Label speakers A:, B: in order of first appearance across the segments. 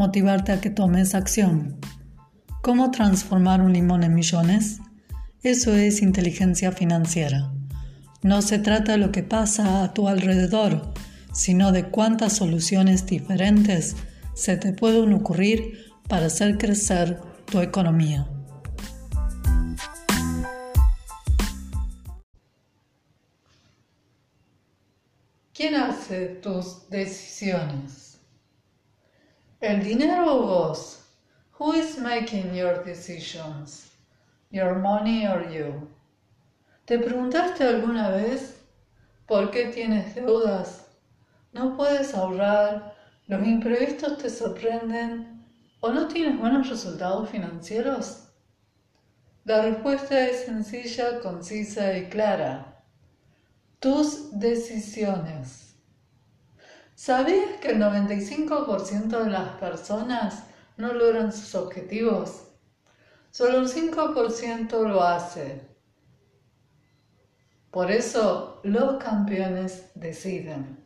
A: motivarte a que tomes acción. ¿Cómo transformar un limón en millones? Eso es inteligencia financiera. No se trata de lo que pasa a tu alrededor, sino de cuántas soluciones diferentes se te pueden ocurrir para hacer crecer tu economía. ¿Quién hace tus decisiones? El dinero o vos? Who is making your decisions? Your money or you? ¿Te preguntaste alguna vez por qué tienes deudas? ¿No puedes ahorrar? ¿Los imprevistos te sorprenden? ¿O no tienes buenos resultados financieros? La respuesta es sencilla, concisa y clara. Tus decisiones. ¿Sabías que el 95% de las personas no logran sus objetivos? Solo un 5% lo hace. Por eso los campeones deciden.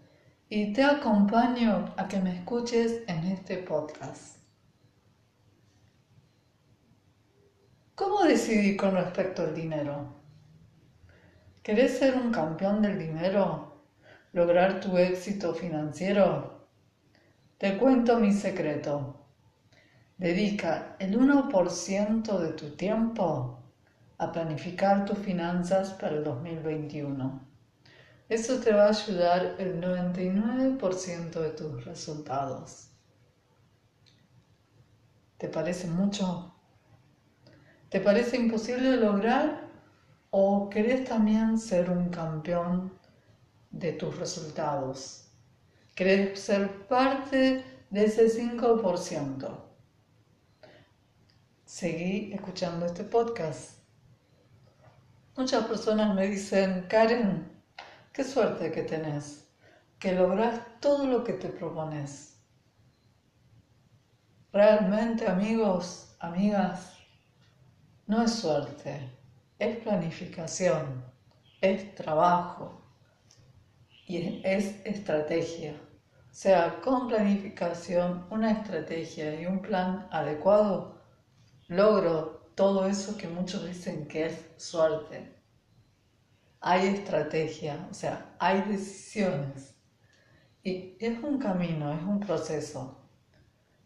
A: Y te acompaño a que me escuches en este podcast. ¿Cómo decidí con respecto al dinero? ¿Querés ser un campeón del dinero? Lograr tu éxito financiero? Te cuento mi secreto. Dedica el 1% de tu tiempo a planificar tus finanzas para el 2021. Eso te va a ayudar el 99% de tus resultados. ¿Te parece mucho? ¿Te parece imposible lograr? ¿O querés también ser un campeón de tus resultados. ¿Querés ser parte de ese 5%? Seguí escuchando este podcast. Muchas personas me dicen, Karen, qué suerte que tenés, que lográs todo lo que te propones. Realmente, amigos, amigas, no es suerte, es planificación, es trabajo y es estrategia. O sea, con planificación, una estrategia y un plan adecuado, logro todo eso que muchos dicen que es suerte. Hay estrategia, o sea, hay decisiones. Y es un camino, es un proceso.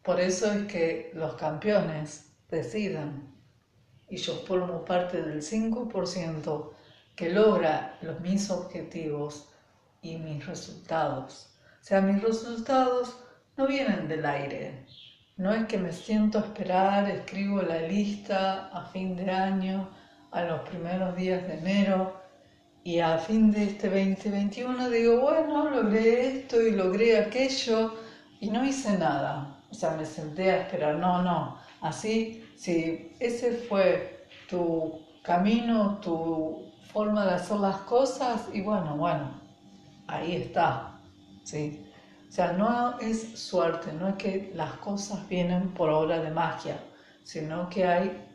A: Por eso es que los campeones deciden. Y yo formo parte del 5% que logra los mis objetivos y mis resultados. O sea, mis resultados no vienen del aire. No es que me siento esperar, escribo la lista a fin de año, a los primeros días de enero y a fin de este 2021 digo, bueno, logré esto y logré aquello y no hice nada. O sea, me senté a esperar. No, no. Así, si ese fue tu camino, tu forma de hacer las cosas, y bueno, bueno, ahí está, ¿sí? O sea, no es suerte, no es que las cosas vienen por obra de magia, sino que hay,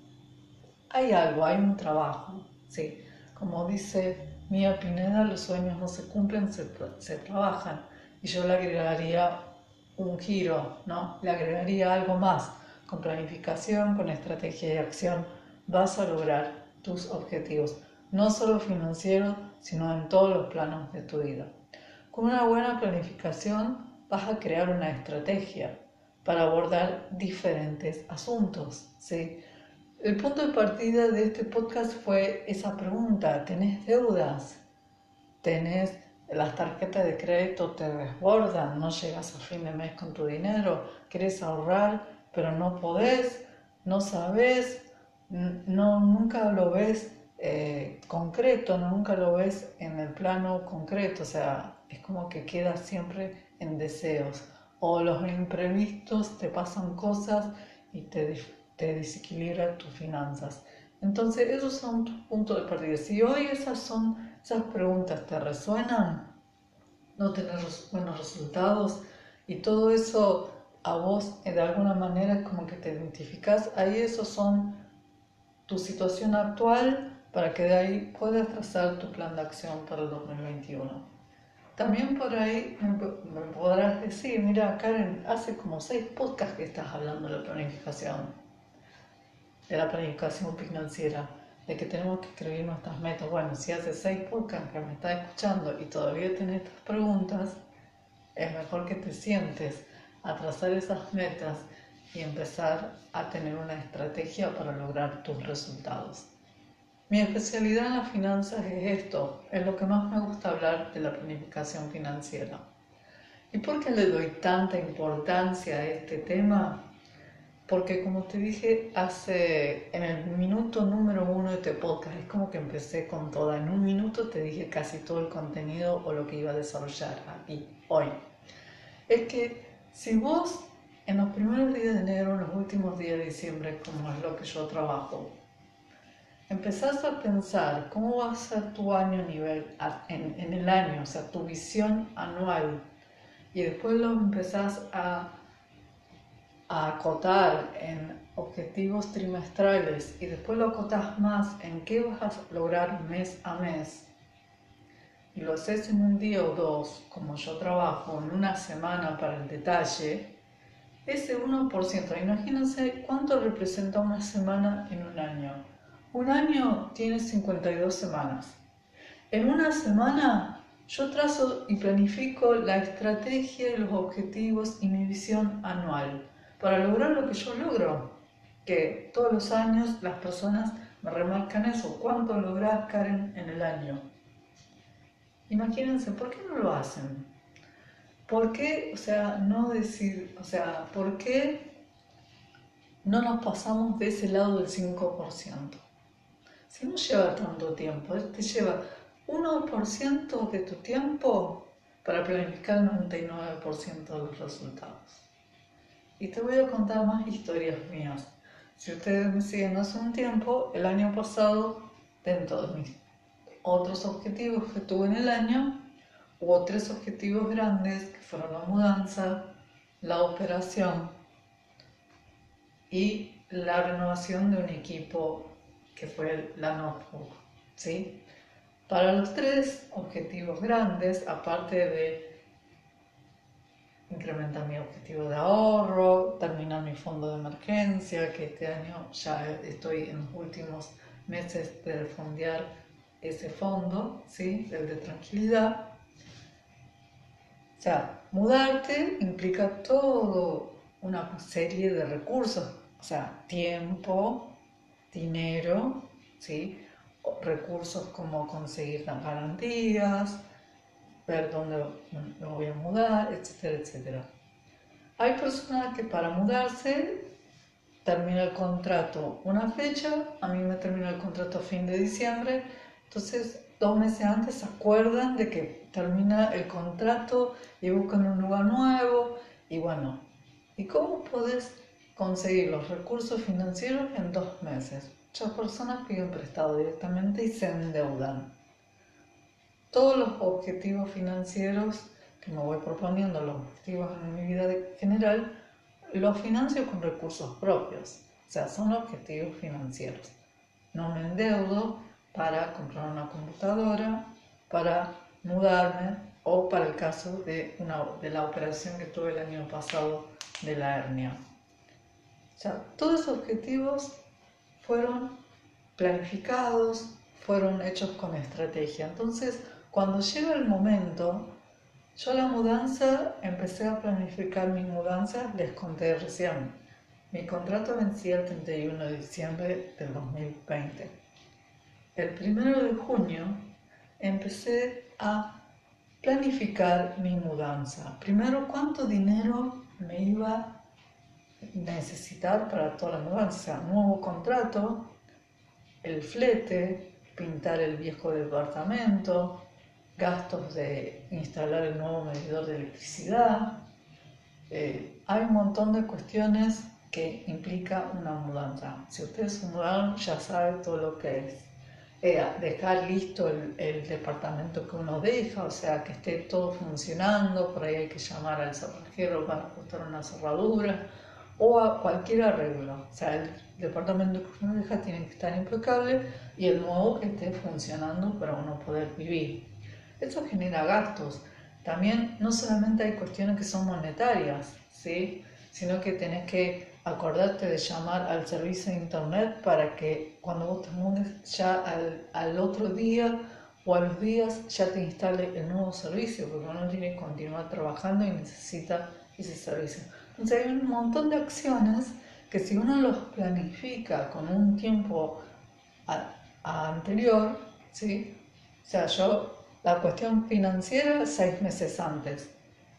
A: hay algo, hay un trabajo, ¿sí? Como dice Mía Pineda, los sueños no se cumplen, se, se trabajan. Y yo le agregaría un giro, ¿no? Le agregaría algo más. Con planificación, con estrategia y acción, vas a lograr tus objetivos, no solo financieros, sino en todos los planos de tu vida. Con una buena planificación vas a crear una estrategia para abordar diferentes asuntos. ¿sí? El punto de partida de este podcast fue esa pregunta, ¿tenés deudas? ¿Tenés las tarjetas de crédito te desbordan? ¿No llegas a fin de mes con tu dinero? ¿Quieres ahorrar pero no podés? ¿No sabes? No, nunca lo ves eh, concreto, nunca lo ves en el plano concreto, o sea, es como que queda siempre en deseos. O los imprevistos te pasan cosas y te, te desequilibra tus finanzas. Entonces, esos son tus puntos de partida. Si hoy esas son esas preguntas te resuenan, no tener buenos resultados y todo eso a vos de alguna manera como que te identificas, ahí esos son tu situación actual para que de ahí puedas trazar tu plan de acción para el 2021. También por ahí me podrás decir, mira Karen, hace como seis podcasts que estás hablando de la planificación, de la planificación financiera, de que tenemos que escribir nuestras metas. Bueno, si hace seis podcasts que me estás escuchando y todavía tienes estas preguntas, es mejor que te sientes a trazar esas metas y empezar a tener una estrategia para lograr tus resultados. Mi especialidad en las finanzas es esto, es lo que más me gusta hablar de la planificación financiera. ¿Y por qué le doy tanta importancia a este tema? Porque como te dije hace en el minuto número uno de este podcast, es como que empecé con toda. En un minuto te dije casi todo el contenido o lo que iba a desarrollar aquí, hoy. Es que si vos en los primeros días de enero, en los últimos días de diciembre, como es lo que yo trabajo, empezás a pensar cómo va a ser tu año nivel, en, en el año, o sea, tu visión anual, y después lo empezás a, a acotar en objetivos trimestrales y después lo acotas más en qué vas a lograr mes a mes. Y lo haces en un día o dos, como yo trabajo, en una semana para el detalle, ese 1%, imagínense cuánto representa una semana en un año. Un año tiene 52 semanas. En una semana yo trazo y planifico la estrategia y los objetivos y mi visión anual para lograr lo que yo logro. Que todos los años las personas me remarcan eso. ¿Cuánto logras, Karen, en el año? Imagínense, ¿por qué no lo hacen? ¿Por qué, o sea, no decir, o sea, por qué no nos pasamos de ese lado del 5%? Si no lleva tanto tiempo, te lleva 1% de tu tiempo para planificar el 99% de los resultados. Y te voy a contar más historias mías. Si ustedes me siguen hace un tiempo, el año pasado, dentro de mis otros objetivos que tuve en el año, hubo tres objetivos grandes que fueron la mudanza, la operación y la renovación de un equipo que fue la notebook. ¿sí? Para los tres objetivos grandes, aparte de incrementar mi objetivo de ahorro, terminar mi fondo de emergencia, que este año ya estoy en los últimos meses de fondear ese fondo, ¿sí? el de tranquilidad. O sea, mudarte implica todo una serie de recursos, o sea, tiempo, dinero, ¿sí? recursos como conseguir las garantías, ver dónde me voy a mudar, etcétera, etcétera. Hay personas que para mudarse termina el contrato una fecha, a mí me termina el contrato a fin de diciembre, entonces dos meses antes se acuerdan de que termina el contrato y buscan un lugar nuevo y bueno, ¿y cómo puedes conseguir los recursos financieros en dos meses? Muchas personas piden prestado directamente y se endeudan. Todos los objetivos financieros que me voy proponiendo, los objetivos en mi vida general, los financio con recursos propios. O sea, son objetivos financieros. No me endeudo para comprar una computadora, para mudarme o para el caso de, una, de la operación que tuve el año pasado de la hernia. O sea, todos esos objetivos fueron planificados, fueron hechos con estrategia. Entonces, cuando llega el momento, yo la mudanza, empecé a planificar mi mudanza, les conté recién. Mi contrato vencía el 31 de diciembre del 2020. El 1 de junio empecé a planificar mi mudanza. Primero, cuánto dinero me iba necesitar para toda la mudanza, nuevo contrato, el flete, pintar el viejo departamento, gastos de instalar el nuevo medidor de electricidad. Eh, hay un montón de cuestiones que implica una mudanza. Si ustedes se mudaron, ya saben todo lo que es. Eh, dejar listo el, departamento que uno deja, o sea, que esté todo funcionando, por ahí hay que llamar al cerrajero para ajustar una cerradura o a cualquier arreglo. O sea, el departamento que uno deja tiene que estar impecable y el nuevo que esté funcionando para uno poder vivir. Eso genera gastos. También no solamente hay cuestiones que son monetarias, ¿sí? sino que tenés que acordarte de llamar al servicio de internet para que cuando vos te mudes ya al, otro día o a los días ya te instale el nuevo servicio, porque uno tiene que continuar trabajando y necesita ese servicio. Entonces hay un montón de acciones que si uno los planifica con un tiempo anterior, ¿sí? o sea, yo la cuestión financiera seis meses antes,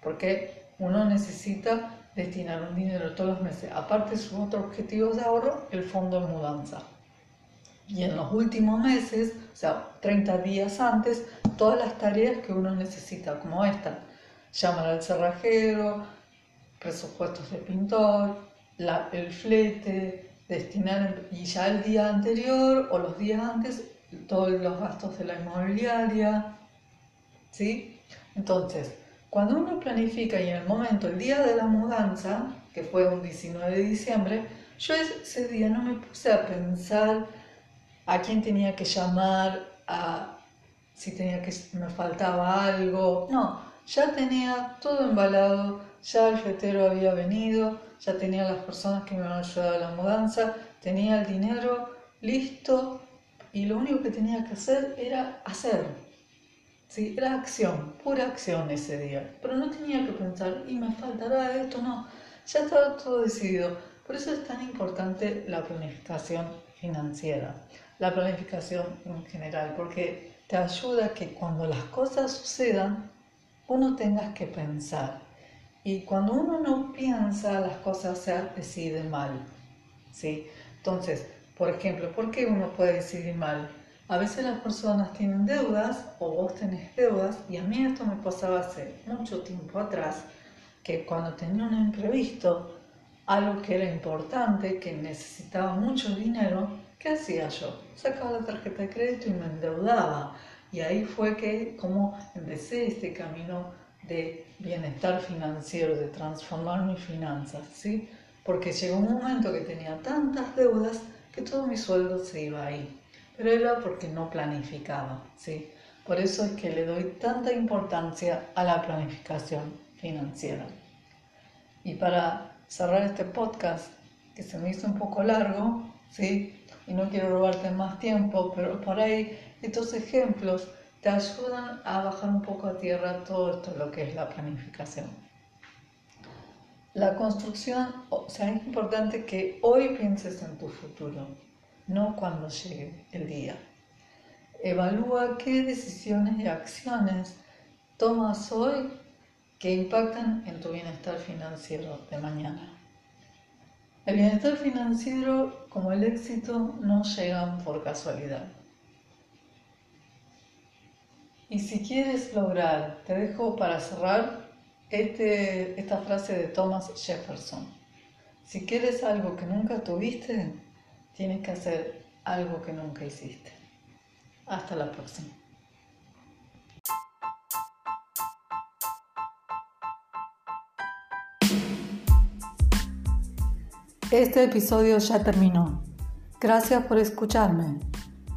A: porque uno necesita destinar un dinero todos los meses, aparte de sus otros objetivos de ahorro, el fondo de mudanza. Y en los últimos meses, o sea, 30 días antes, todas las tareas que uno necesita, como esta, llamar al cerrajero, presupuestos de pintor, el flete, destinar, y ya el día anterior o los días antes, todos los gastos de la inmobiliaria, ¿sí? Entonces, cuando uno planifica y en el momento, el día de la mudanza, que fue un 19 de diciembre, yo ese día no me puse a pensar a quién tenía que llamar, a si tenía que me faltaba algo. No, ya tenía todo embalado, ya el fetero había venido, ya tenía las personas que me iban a ayudar a la mudanza, tenía el dinero listo y lo único que tenía que hacer era hacer. ¿sí? Era acción, pura acción ese día. Pero no tenía que pensar, y me faltará esto, no. Ya estaba todo decidido. Por eso es tan importante la planificación financiera, la planificación en general, porque te ayuda a que cuando las cosas sucedan, uno tengas que pensar. Y cuando uno no piensa, las cosas se deciden mal. ¿sí? Entonces, por ejemplo, ¿por qué uno puede decidir mal? A veces las personas tienen deudas o vos tenés deudas y a mí esto me pasaba hace mucho tiempo atrás, que cuando tenía un imprevisto, algo que era importante, que necesitaba mucho dinero, ¿qué hacía yo? Sacaba la tarjeta de crédito y me endeudaba. Y ahí fue que como empecé este camino de bienestar financiero, de transformar mis finanzas, ¿sí? Porque llegó un momento que tenía tantas deudas que todo mi sueldo se iba ahí pero era porque no planificaba, ¿sí? Por eso es que le doy tanta importancia a la planificación financiera. Y para cerrar este podcast, que se me hizo un poco largo, ¿sí? Y no quiero robarte más tiempo, pero por ahí estos ejemplos te ayudan a bajar un poco a tierra todo esto lo que es la planificación. La construcción, o sea, es importante que hoy pienses en tu futuro, no cuando llegue el día. Evalúa qué decisiones y acciones tomas hoy que impactan en tu bienestar financiero de mañana. El bienestar financiero como el éxito no llegan por casualidad. Y si quieres lograr, te dejo para cerrar este, esta frase de Thomas Jefferson. Si quieres algo que nunca tuviste, Tienes que hacer algo que nunca hiciste. Hasta la próxima. Este episodio ya terminó. Gracias por escucharme.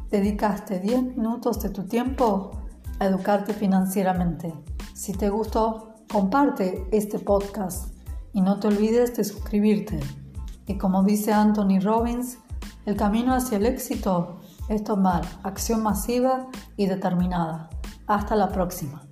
A: Dedicaste 10 minutos de tu tiempo a educarte financieramente. Si te gustó, comparte este podcast y no te olvides de suscribirte. Y como dice Anthony Robbins, el camino hacia el éxito es tomar acción masiva y determinada. Hasta la próxima.